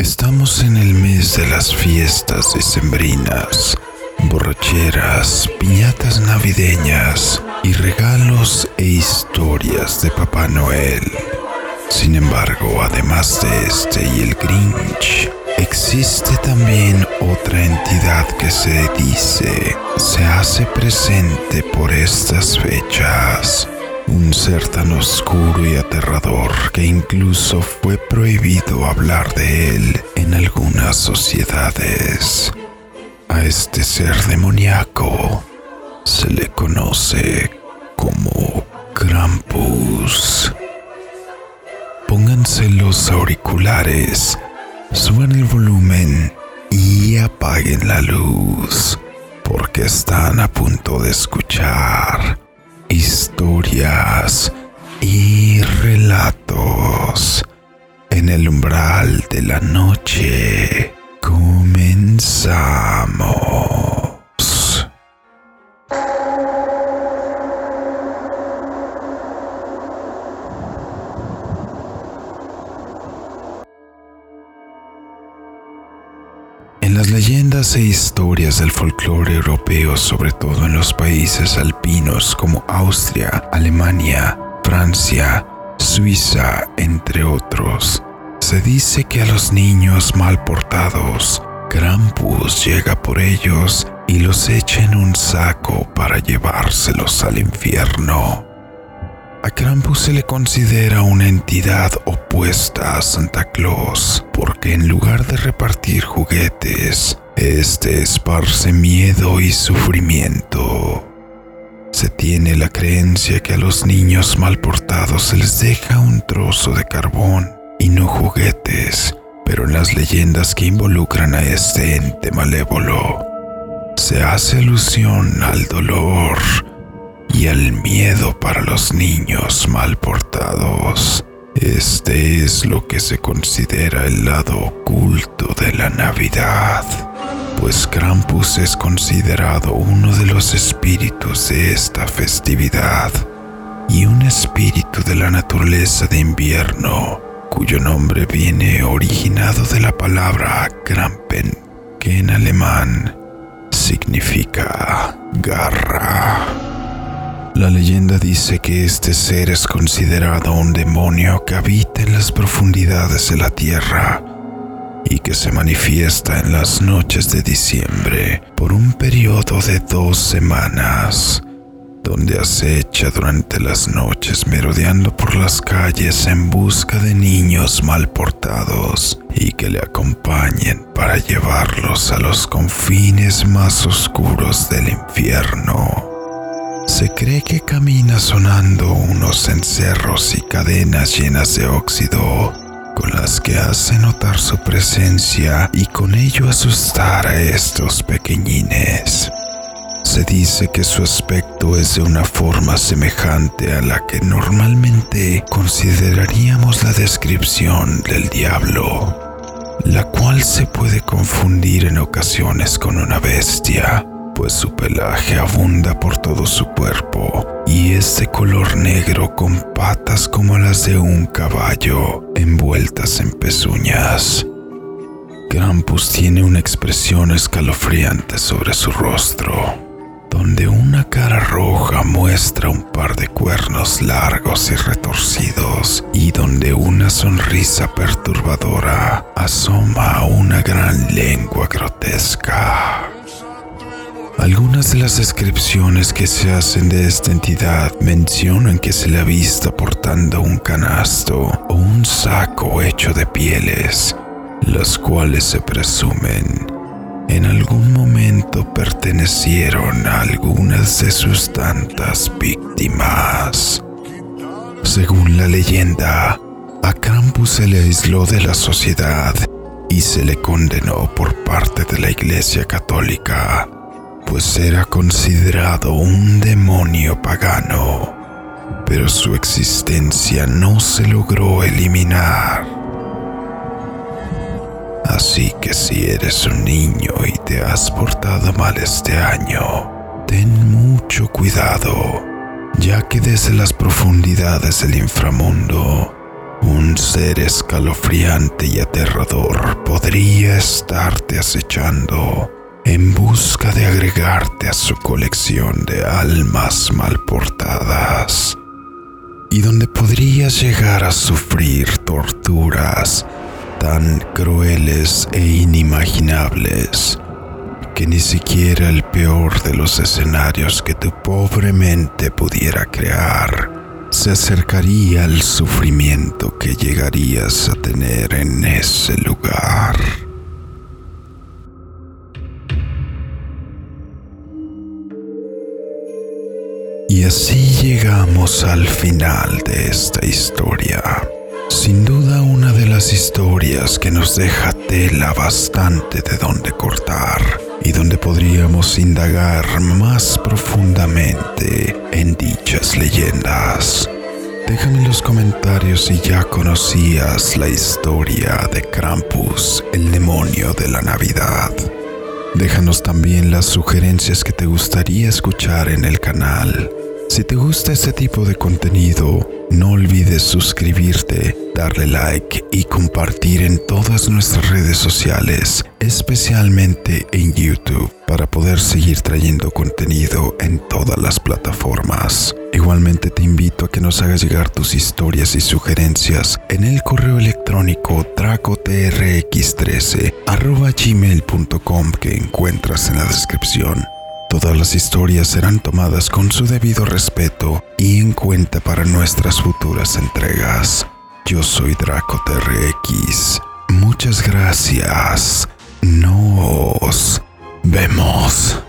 Estamos en el mes de las fiestas decembrinas, borracheras, piñatas navideñas y regalos e historias de Papá Noel. Sin embargo, además de este y el Grinch, existe también otra entidad que se dice se hace presente por estas fechas un ser tan oscuro y aterrador que incluso fue prohibido hablar de él en algunas sociedades. A este ser demoníaco se le conoce como Krampus. Pónganse los auriculares, suban el volumen y apaguen la luz, porque están a punto de escuchar historias y relatos en el umbral de la noche. Comenzamos. Leyendas e historias del folclore europeo, sobre todo en los países alpinos como Austria, Alemania, Francia, Suiza, entre otros, se dice que a los niños mal portados, Krampus llega por ellos y los echa en un saco para llevárselos al infierno. A Krampus se le considera una entidad opuesta a Santa Claus, porque lugar de repartir juguetes, este esparce miedo y sufrimiento. Se tiene la creencia que a los niños mal portados se les deja un trozo de carbón y no juguetes, pero en las leyendas que involucran a este ente malévolo, se hace alusión al dolor, y el miedo para los niños mal portados. Este es lo que se considera el lado oculto de la Navidad, pues Krampus es considerado uno de los espíritus de esta festividad y un espíritu de la naturaleza de invierno, cuyo nombre viene originado de la palabra Krampen, que en alemán significa garra. La leyenda dice que este ser es considerado un demonio que habita en las profundidades de la tierra y que se manifiesta en las noches de diciembre por un periodo de dos semanas, donde acecha durante las noches merodeando por las calles en busca de niños mal portados y que le acompañen para llevarlos a los confines más oscuros del infierno. Se cree que camina sonando unos encerros y cadenas llenas de óxido, con las que hace notar su presencia y con ello asustar a estos pequeñines. Se dice que su aspecto es de una forma semejante a la que normalmente consideraríamos la descripción del diablo, la cual se puede confundir en ocasiones con una bestia pues su pelaje abunda por todo su cuerpo y es de color negro con patas como las de un caballo envueltas en pezuñas. Krampus tiene una expresión escalofriante sobre su rostro, donde una cara roja muestra un par de cuernos largos y retorcidos y donde una sonrisa perturbadora asoma una gran lengua grotesca. Algunas de las descripciones que se hacen de esta entidad mencionan que se le ha visto portando un canasto o un saco hecho de pieles, las cuales se presumen en algún momento pertenecieron a algunas de sus tantas víctimas. Según la leyenda, a Krampus se le aisló de la sociedad y se le condenó por parte de la Iglesia Católica pues era considerado un demonio pagano, pero su existencia no se logró eliminar. Así que si eres un niño y te has portado mal este año, ten mucho cuidado, ya que desde las profundidades del inframundo un ser escalofriante y aterrador podría estarte acechando en busca de agregarte a su colección de almas mal portadas y donde podrías llegar a sufrir torturas tan crueles e inimaginables que ni siquiera el peor de los escenarios que tu pobre mente pudiera crear se acercaría al sufrimiento que llegarías a tener en ese lugar. Así llegamos al final de esta historia. Sin duda una de las historias que nos deja tela bastante de donde cortar y donde podríamos indagar más profundamente en dichas leyendas. Déjame en los comentarios si ya conocías la historia de Krampus, el demonio de la Navidad. Déjanos también las sugerencias que te gustaría escuchar en el canal. Si te gusta este tipo de contenido, no olvides suscribirte, darle like y compartir en todas nuestras redes sociales, especialmente en YouTube, para poder seguir trayendo contenido en todas las plataformas. Igualmente te invito a que nos hagas llegar tus historias y sugerencias en el correo electrónico tracotrx13 gmail.com que encuentras en la descripción. Todas las historias serán tomadas con su debido respeto y en cuenta para nuestras futuras entregas. Yo soy Draco TRX. Muchas gracias. Nos vemos.